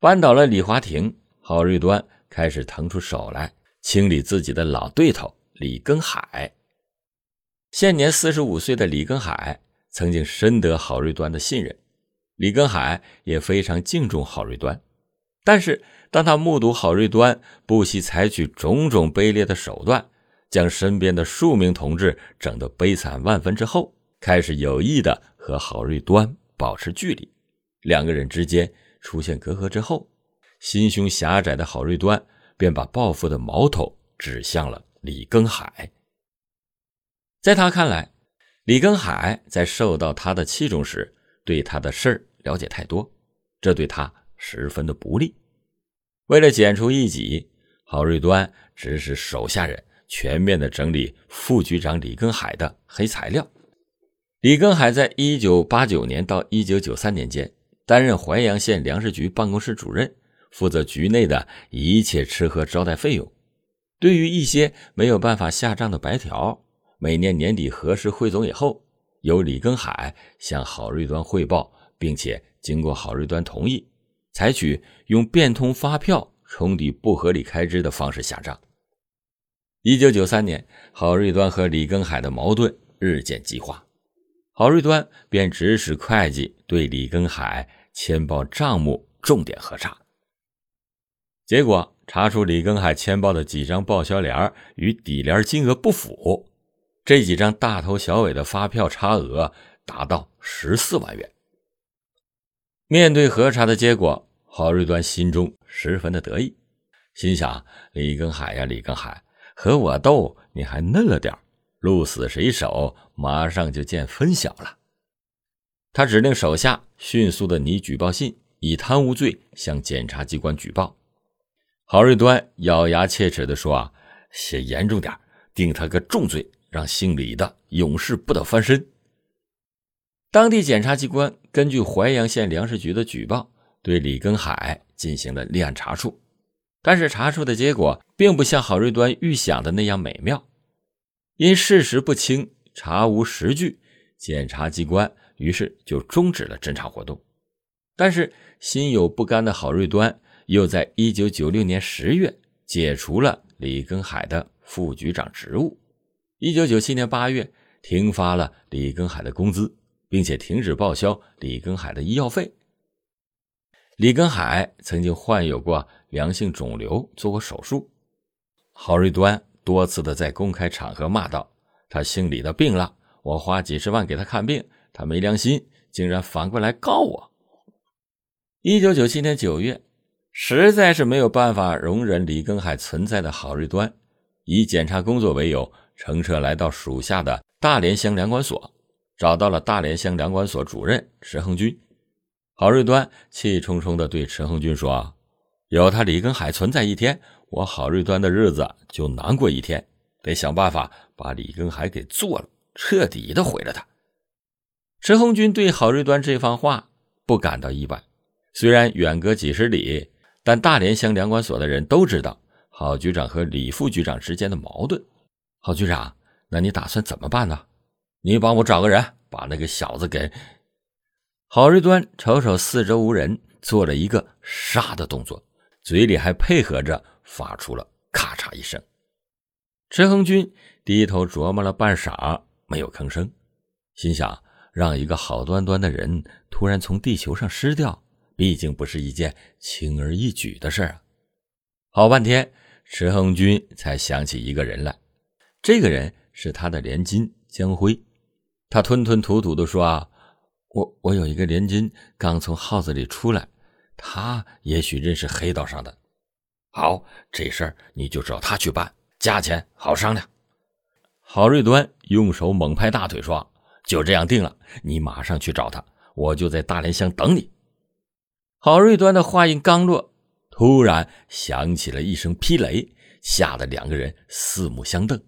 扳倒了李华庭，郝瑞端开始腾出手来清理自己的老对头李根海。现年四十五岁的李根海曾经深得郝瑞端的信任，李根海也非常敬重郝瑞端。但是，当他目睹郝瑞端不惜采取种种卑劣的手段，将身边的数名同志整得悲惨万分之后，开始有意的和郝瑞端保持距离。两个人之间出现隔阂之后，心胸狭窄的郝瑞端便把报复的矛头指向了李根海。在他看来，李根海在受到他的器重时，对他的事儿了解太多，这对他十分的不利。为了剪除异己，郝瑞端指使手下人全面的整理副局长李根海的黑材料。李根海在一九八九年到一九九三年间。担任淮阳县粮食局办公室主任，负责局内的一切吃喝招待费用。对于一些没有办法下账的白条，每年年底核实汇总以后，由李根海向郝瑞端汇报，并且经过郝瑞端同意，采取用变通发票冲抵不合理开支的方式下账。一九九三年，郝瑞端和李根海的矛盾日渐激化，郝瑞端便指使会计对李根海。签报账目重点核查，结果查出李根海签报的几张报销联与底联金额不符，这几张大头小尾的发票差额达到十四万元。面对核查的结果，郝瑞端心中十分的得意，心想：李根海呀，李根海，和我斗你还嫩了点鹿死谁手，马上就见分晓了。他指令手下迅速的拟举报信，以贪污罪向检察机关举报。郝瑞端咬牙切齿地说：“啊，写严重点，定他个重罪，让姓李的永世不得翻身。”当地检察机关根据淮阳县粮食局的举报，对李根海进行了立案查处。但是查处的结果并不像郝瑞端预想的那样美妙，因事实不清，查无实据，检察机关。于是就终止了侦查活动，但是心有不甘的郝瑞端又在一九九六年十月解除了李根海的副局长职务。一九九七年八月，停发了李根海的工资，并且停止报销李根海的医药费。李根海曾经患有过良性肿瘤，做过手术。郝瑞端多次的在公开场合骂道：“他姓李的病了，我花几十万给他看病。”他没良心，竟然反过来告我。一九九七年九月，实在是没有办法容忍李根海存在的郝瑞端，以检查工作为由，乘车来到属下的大连乡粮管所，找到了大连乡粮管所主任池恒军。郝瑞端气冲冲地对池恒军说：“有他李根海存在一天，我郝瑞端的日子就难过一天，得想办法把李根海给做了，彻底的毁了他。”陈红军对郝瑞端这番话不感到意外，虽然远隔几十里，但大连乡粮管所的人都知道郝局长和李副局长之间的矛盾。郝局长，那你打算怎么办呢？你帮我找个人，把那个小子给……郝瑞端瞅瞅四周无人，做了一个杀的动作，嘴里还配合着发出了咔嚓一声。陈恒军低头琢磨了半晌，没有吭声，心想。让一个好端端的人突然从地球上失掉，毕竟不是一件轻而易举的事儿啊！好半天，池恒军才想起一个人来，这个人是他的连襟江辉。他吞吞吐吐地说：“啊，我我有一个连襟刚从号子里出来，他也许认识黑道上的。好，这事儿你就找他去办，价钱好商量。”郝瑞端用手猛拍大腿说。就这样定了，你马上去找他，我就在大连乡等你。郝瑞端的话音刚落，突然响起了一声霹雷，吓得两个人四目相瞪。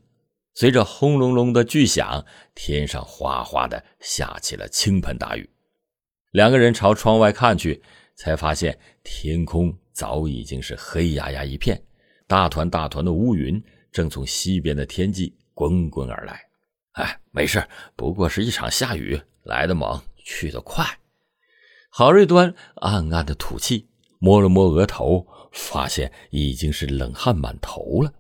随着轰隆隆的巨响，天上哗哗的下起了倾盆大雨。两个人朝窗外看去，才发现天空早已经是黑压压一片，大团大团的乌云正从西边的天际滚滚而来。哎，没事，不过是一场下雨，来的猛，去的快。郝瑞端暗暗的吐气，摸了摸额头，发现已经是冷汗满头了。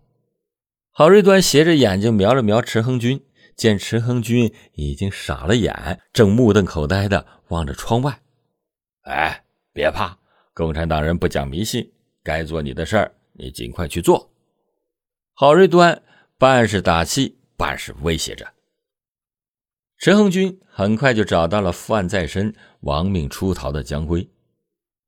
郝瑞端斜着眼睛瞄了瞄迟恒军，见迟恒军已经傻了眼，正目瞪口呆的望着窗外。哎，别怕，共产党人不讲迷信，该做你的事儿，你尽快去做。郝瑞端半是打气，半是威胁着。陈恒军很快就找到了负案在身、亡命出逃的江辉。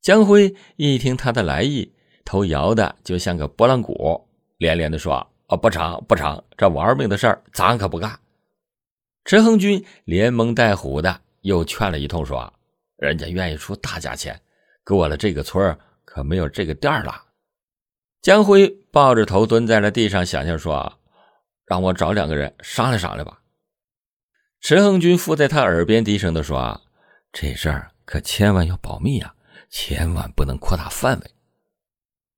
江辉一听他的来意，头摇的就像个拨浪鼓，连连的说：“啊，不成，不成，这玩命的事儿咱可不干。”陈恒军连蒙带唬的又劝了一通，说：“人家愿意出大价钱，过了这个村可没有这个店儿了。”江辉抱着头蹲在了地上，想想说：“让我找两个人商量商量吧。”池恒军附在他耳边低声的说：“啊这事儿可千万要保密啊，千万不能扩大范围。”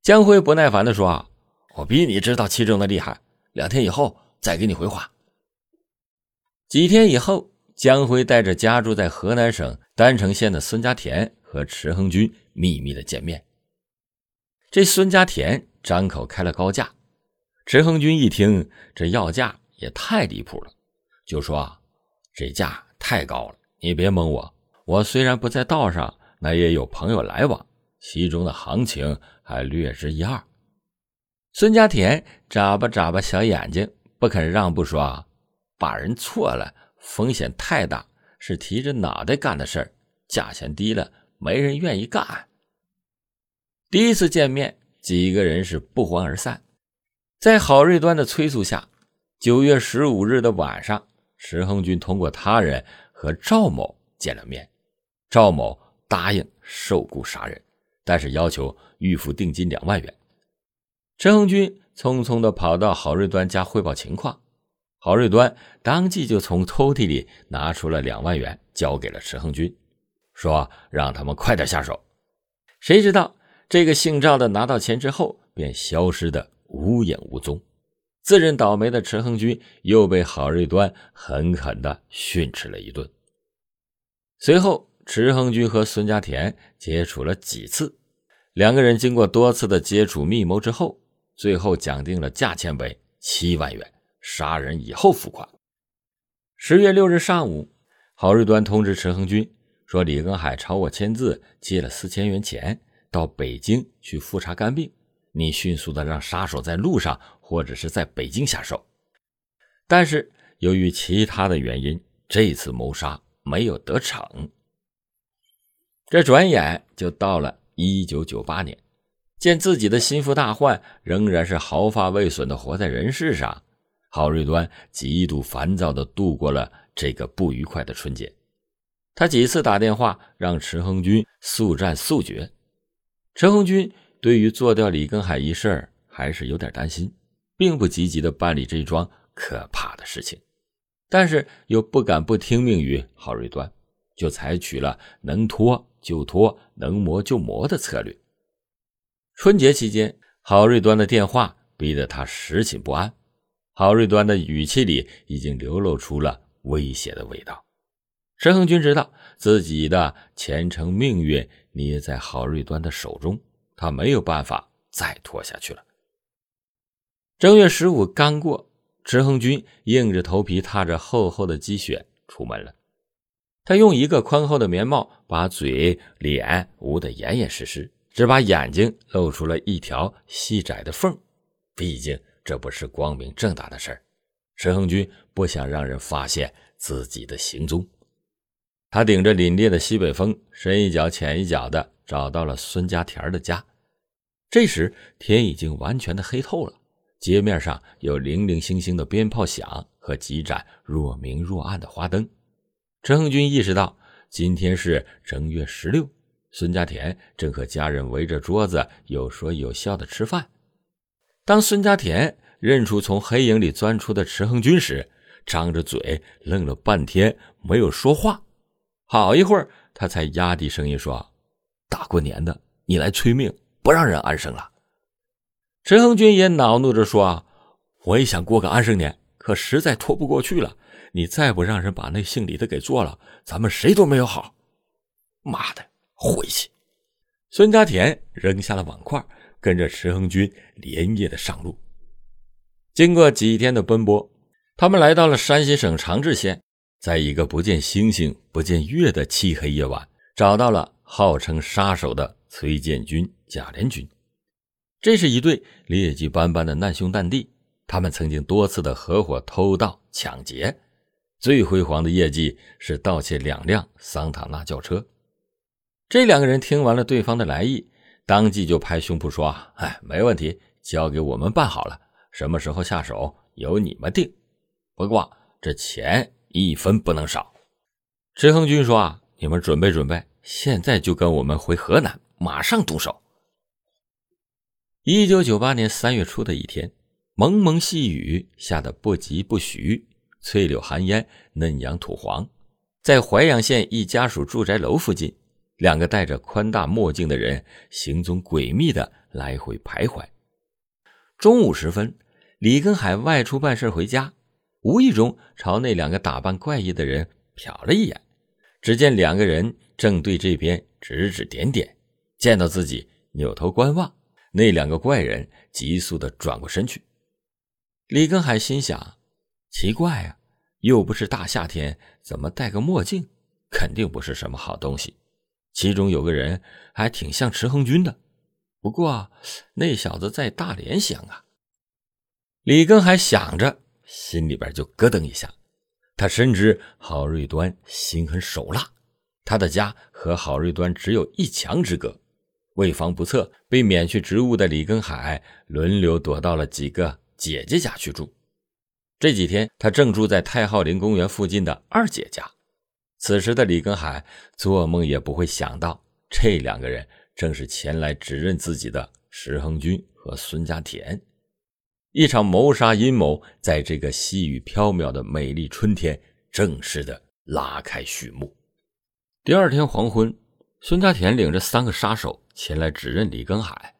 江辉不耐烦的说：“啊我比你知道其中的厉害，两天以后再给你回话。”几天以后，江辉带着家住在河南省郸城县的孙家田和池恒军秘密的见面。这孙家田张口开了高价，池恒军一听这要价也太离谱了，就说。啊这价太高了，你别蒙我。我虽然不在道上，那也有朋友来往，其中的行情还略知一二。孙家田眨巴眨巴小眼睛，不肯让步，说：“把人错了，风险太大，是提着脑袋干的事儿，价钱低了，没人愿意干。”第一次见面，几个人是不欢而散。在郝瑞端的催促下，九月十五日的晚上。石恒军通过他人和赵某见了面，赵某答应受雇杀人，但是要求预付定金两万元。石亨军匆匆地跑到郝瑞端家汇报情况，郝瑞端当即就从抽屉里拿出了两万元，交给了石恒军，说让他们快点下手。谁知道这个姓赵的拿到钱之后，便消失的无影无踪。自认倒霉的池恒军又被郝瑞端狠狠地训斥了一顿。随后，池恒军和孙家田接触了几次，两个人经过多次的接触密谋之后，最后讲定了价钱为七万元，杀人以后付款。十月六日上午，郝瑞端通知池亨军说：“李根海朝我签字借了四千元钱，到北京去复查肝病。”你迅速的让杀手在路上或者是在北京下手，但是由于其他的原因，这次谋杀没有得逞。这转眼就到了一九九八年，见自己的心腹大患仍然是毫发未损的活在人世上，郝瑞端极度烦躁的度过了这个不愉快的春节。他几次打电话让池亨军速战速决，池亨军。对于做掉李根海一事还是有点担心，并不积极的办理这桩可怕的事情，但是又不敢不听命于郝瑞端，就采取了能拖就拖、能磨就磨的策略。春节期间，郝瑞端的电话逼得他时寝不安，郝瑞端的语气里已经流露出了威胁的味道。陈恒军知道自己的前程命运捏在郝瑞端的手中。他没有办法再拖下去了。正月十五刚过，池恒军硬着头皮踏着厚厚的积雪出门了。他用一个宽厚的棉帽把嘴、脸捂得严严实实，只把眼睛露出了一条细窄的缝。毕竟这不是光明正大的事儿，池恒军不想让人发现自己的行踪。他顶着凛冽的西北风，深一脚浅一脚的。找到了孙家田的家，这时天已经完全的黑透了，街面上有零零星星的鞭炮响和几盏若明若暗的花灯。陈恒军意识到今天是正月十六，孙家田正和家人围着桌子有说有笑的吃饭。当孙家田认出从黑影里钻出的池恒军时，张着嘴愣了半天，没有说话。好一会儿，他才压低声音说。大过年的，你来催命，不让人安生了。陈恒军也恼怒着说：“啊，我也想过个安生年，可实在拖不过去了。你再不让人把那姓李的给做了，咱们谁都没有好。”妈的，晦气！孙家田扔下了碗筷，跟着池恒军连夜的上路。经过几天的奔波，他们来到了山西省长治县，在一个不见星星、不见月的漆黑夜晚，找到了号称杀手的崔建军、贾连军。这是一对劣迹斑斑的难兄难弟，他们曾经多次的合伙偷盗、抢劫，最辉煌的业绩是盗窃两辆桑塔纳轿车。这两个人听完了对方的来意，当即就拍胸脯说：“哎，没问题，交给我们办好了。什么时候下手，由你们定。不过这钱一分不能少。”池恒军说：“啊，你们准备准备，现在就跟我们回河南，马上动手。”一九九八年三月初的一天，蒙蒙细雨下得不疾不徐，翠柳含烟，嫩杨土黄，在淮阳县一家属住宅楼附近。两个戴着宽大墨镜的人行踪诡秘的来回徘徊。中午时分，李根海外出办事回家，无意中朝那两个打扮怪异的人瞟了一眼，只见两个人正对这边指指点点。见到自己，扭头观望，那两个怪人急速的转过身去。李根海心想：奇怪呀，又不是大夏天，怎么戴个墨镜？肯定不是什么好东西。其中有个人还挺像迟恒军的，不过那小子在大连乡啊。李根海想着，心里边就咯噔一下。他深知郝瑞端心狠手辣，他的家和郝瑞端只有一墙之隔。为防不测，被免去职务的李根海轮流躲到了几个姐姐家去住。这几天，他正住在太浩陵公园附近的二姐家。此时的李根海做梦也不会想到，这两个人正是前来指认自己的石恒军和孙家田。一场谋杀阴谋在这个细雨飘渺的美丽春天正式的拉开序幕。第二天黄昏，孙家田领着三个杀手前来指认李根海。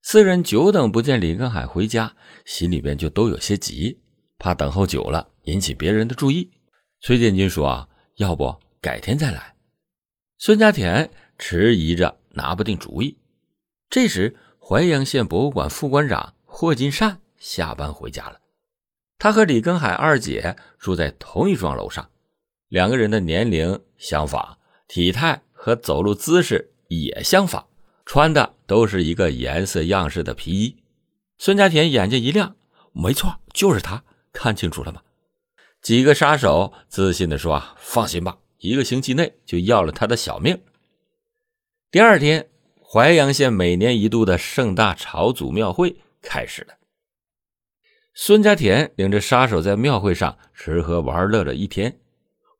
四人久等不见李根海回家，心里边就都有些急，怕等候久了引起别人的注意。崔建军说：“啊。”要不改天再来。孙家田迟疑着，拿不定主意。这时，淮阳县博物馆副馆长霍金善下班回家了。他和李根海二姐住在同一幢楼上，两个人的年龄相仿，体态和走路姿势也相仿，穿的都是一个颜色样式的皮衣。孙家田眼睛一亮：“没错，就是他，看清楚了吗？”几个杀手自信地说：“啊放心吧，一个星期内就要了他的小命。”第二天，淮阳县每年一度的盛大朝祖庙会开始了。孙家田领着杀手在庙会上吃喝玩乐了一天，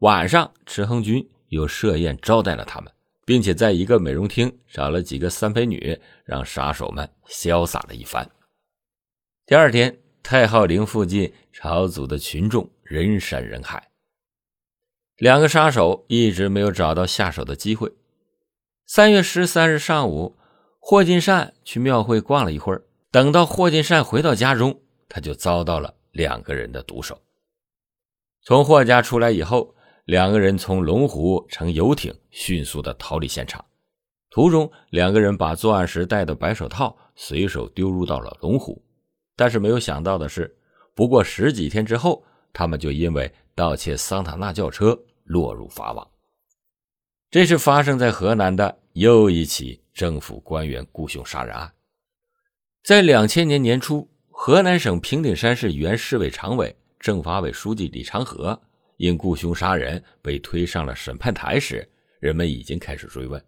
晚上池恒军又设宴招待了他们，并且在一个美容厅找了几个三陪女，让杀手们潇洒了一番。第二天，太昊陵附近朝祖的群众。人山人海，两个杀手一直没有找到下手的机会。三月十三日上午，霍金善去庙会逛了一会儿，等到霍金善回到家中，他就遭到了两个人的毒手。从霍家出来以后，两个人从龙湖乘游艇迅速的逃离现场。途中，两个人把作案时戴的白手套随手丢入到了龙湖，但是没有想到的是，不过十几天之后。他们就因为盗窃桑塔纳轿车落入法网。这是发生在河南的又一起政府官员雇凶杀人案。在两千年年初，河南省平顶山市原市委常委、政法委书记李长河因雇凶杀人被推上了审判台时，人们已经开始追问：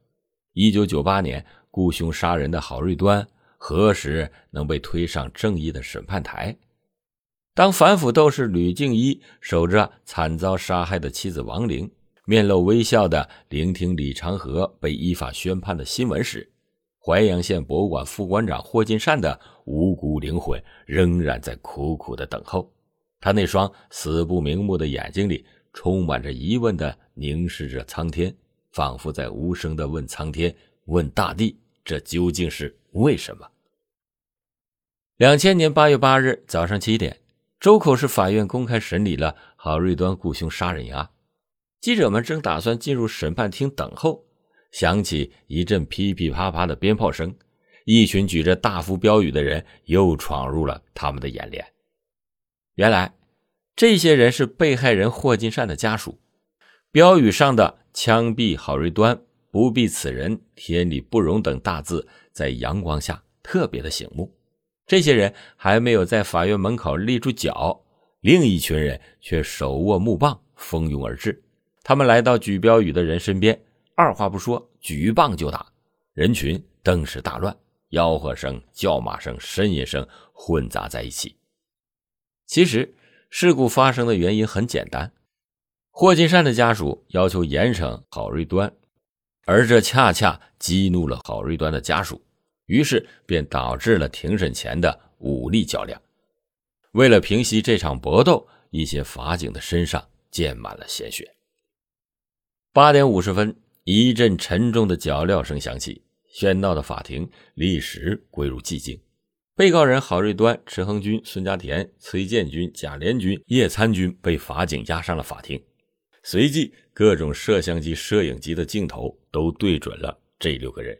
一九九八年雇凶杀人的郝瑞端何时能被推上正义的审判台？当反腐斗士吕静一守着惨遭杀害的妻子王玲，面露微笑的聆听李长河被依法宣判的新闻时，淮阳县博物馆副馆长霍金善的无辜灵魂仍然在苦苦的等候。他那双死不瞑目的眼睛里充满着疑问的凝视着苍天，仿佛在无声的问苍天、问大地：这究竟是为什么？两千年八月八日早上七点。周口市法院公开审理了郝瑞端雇凶杀人案，记者们正打算进入审判厅等候，响起一阵噼噼啪啪的鞭炮声，一群举着大幅标语的人又闯入了他们的眼帘。原来，这些人是被害人霍金善的家属。标语上的“枪毙郝瑞端，不毙此人，天理不容”等大字，在阳光下特别的醒目。这些人还没有在法院门口立住脚，另一群人却手握木棒，蜂拥而至。他们来到举标语的人身边，二话不说，举棒就打。人群顿时大乱，吆喝声、叫骂声、呻吟声混杂在一起。其实，事故发生的原因很简单。霍金善的家属要求严惩郝瑞端，而这恰恰激怒了郝瑞端的家属，于是便导致了庭审前的武力较量。为了平息这场搏斗，一些法警的身上溅满了鲜血。八点五十分，一阵沉重的脚镣声响起，喧闹的法庭立时归入寂静。被告人郝瑞端、池恒军、孙家田、崔建军、贾连军、叶参军被法警押上了法庭。随即，各种摄像机、摄影机的镜头都对准了这六个人，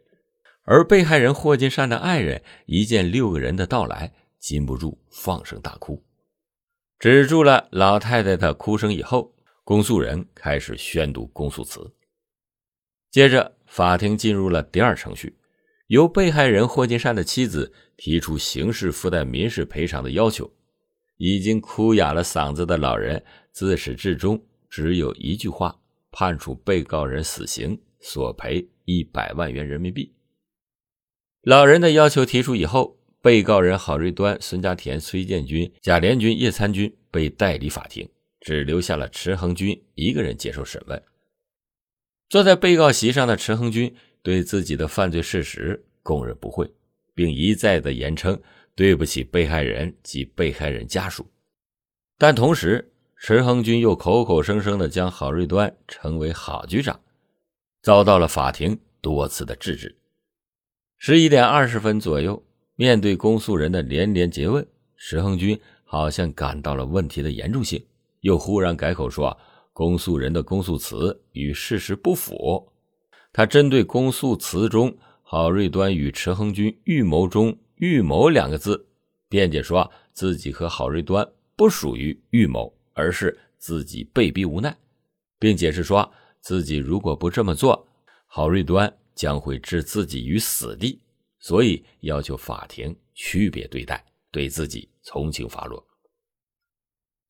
而被害人霍金善的爱人一见六个人的到来，禁不住放声大哭。止住了老太太的哭声以后，公诉人开始宣读公诉词。接着，法庭进入了第二程序，由被害人霍金善的妻子提出刑事附带民事赔偿的要求。已经哭哑了嗓子的老人自始至终。只有一句话：判处被告人死刑，索赔一百万元人民币。老人的要求提出以后，被告人郝瑞端、孙家田、崔建军、贾连军、叶参军被带离法庭，只留下了池恒军一个人接受审问。坐在被告席上的池恒军对自己的犯罪事实供认不讳，并一再的言称对不起被害人及被害人家属，但同时。池恒军又口口声声的将郝瑞端称为郝局长，遭到了法庭多次的制止。十一点二十分左右，面对公诉人的连连诘问，池恒军好像感到了问题的严重性，又忽然改口说公诉人的公诉词与事实不符。他针对公诉词中郝瑞端与池恒军预谋中“预谋”两个字，辩解说自己和郝瑞端不属于预谋。而是自己被逼无奈，并解释说自己如果不这么做，郝瑞端将会置自己于死地，所以要求法庭区别对待，对自己从轻发落。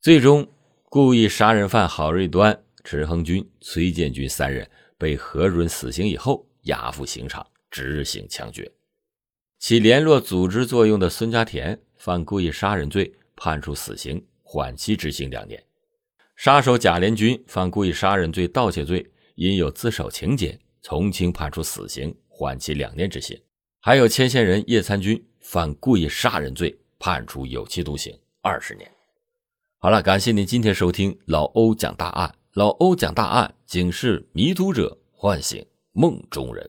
最终，故意杀人犯郝瑞端、池恒军、崔建军三人被核准死刑以后，押赴刑场执行枪决。起联络组织作用的孙家田犯故意杀人罪，判处死刑。缓期执行两年，杀手贾连军犯故意杀人罪、盗窃罪，因有自首情节，从轻判处死刑，缓期两年执行。还有牵线人叶参军犯故意杀人罪，判处有期徒刑二十年。好了，感谢您今天收听老欧讲大案，老欧讲大案，警示迷途者，唤醒梦中人。